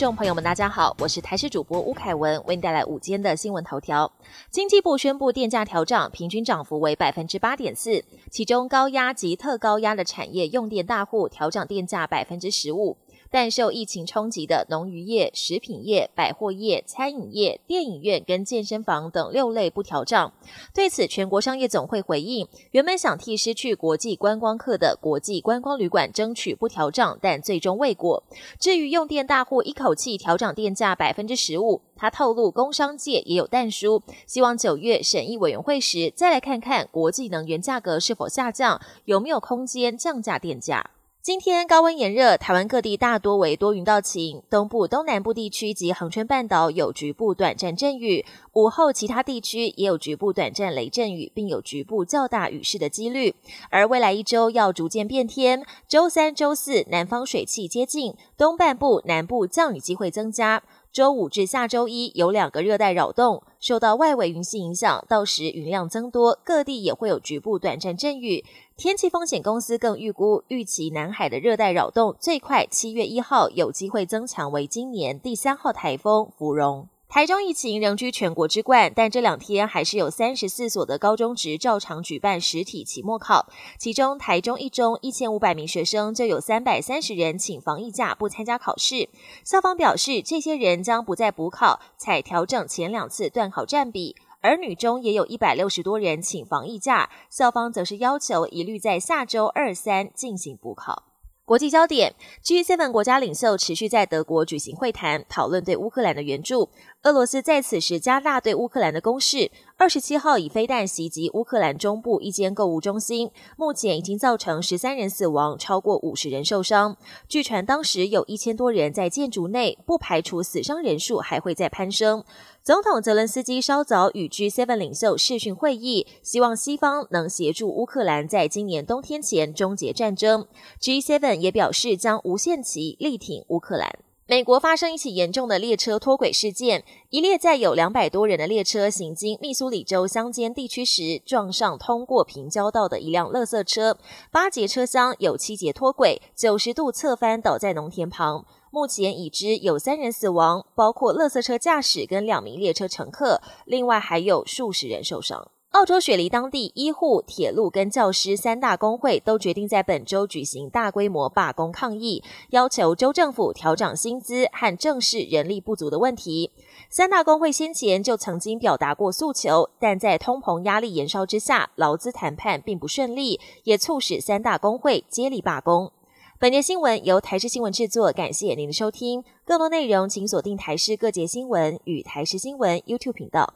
众朋友们，大家好，我是台视主播吴凯文，为你带来午间的新闻头条。经济部宣布电价调涨，平均涨幅为百分之八点四，其中高压及特高压的产业用电大户调涨电价百分之十五。但受疫情冲击的农渔业、食品业、百货业、餐饮业、电影院跟健身房等六类不调涨。对此，全国商业总会回应，原本想替失去国际观光客的国际观光旅馆争取不调涨，但最终未果。至于用电大户一口气调涨电价百分之十五，他透露工商界也有淡书，希望九月审议委员会时再来看看国际能源价格是否下降，有没有空间降价电价。今天高温炎热，台湾各地大多为多云到晴，东部、东南部地区及恒春半岛有局部短暂阵雨，午后其他地区也有局部短暂雷阵雨，并有局部较大雨势的几率。而未来一周要逐渐变天，周三、周四南方水汽接近，东半部、南部降雨机会增加。周五至下周一有两个热带扰动，受到外围云系影响，到时云量增多，各地也会有局部短暂阵雨。天气风险公司更预估，预期南海的热带扰动最快七月一号有机会增强为今年第三号台风“芙蓉”。台中疫情仍居全国之冠，但这两天还是有三十四所的高中职照常举办实体期末考，其中台中一中一千五百名学生就有三百三十人请防疫假不参加考试。校方表示，这些人将不再补考，采调整前两次断考占比。而女中也有一百六十多人请防疫假，校方则是要求一律在下周二三进行补考。国际焦点：G7 国家领袖持续在德国举行会谈，讨论对乌克兰的援助。俄罗斯在此时加大对乌克兰的攻势。二十七号以飞弹袭击乌克兰中部一间购物中心，目前已经造成十三人死亡，超过五十人受伤。据传当时有一千多人在建筑内，不排除死伤人数还会再攀升。总统泽伦斯基稍早与 G7 领袖视讯会议，希望西方能协助乌克兰在今年冬天前终结战争。G7 也表示将无限期力挺乌克兰。美国发生一起严重的列车脱轨事件，一列载有两百多人的列车行经密苏里州乡间地区时，撞上通过平交道的一辆垃圾车，八节车厢有七节脱轨，九十度侧翻倒在农田旁。目前已知有三人死亡，包括垃圾车驾驶跟两名列车乘客，另外还有数十人受伤。澳洲雪梨当地医护、铁路跟教师三大工会都决定在本周举行大规模罢工抗议，要求州政府调涨薪资和正视人力不足的问题。三大工会先前就曾经表达过诉求，但在通膨压力延烧之下，劳资谈判并不顺利，也促使三大工会接力罢工。本节新闻由台视新闻制作，感谢您的收听。更多内容请锁定台视各节新闻与台视新闻 YouTube 频道。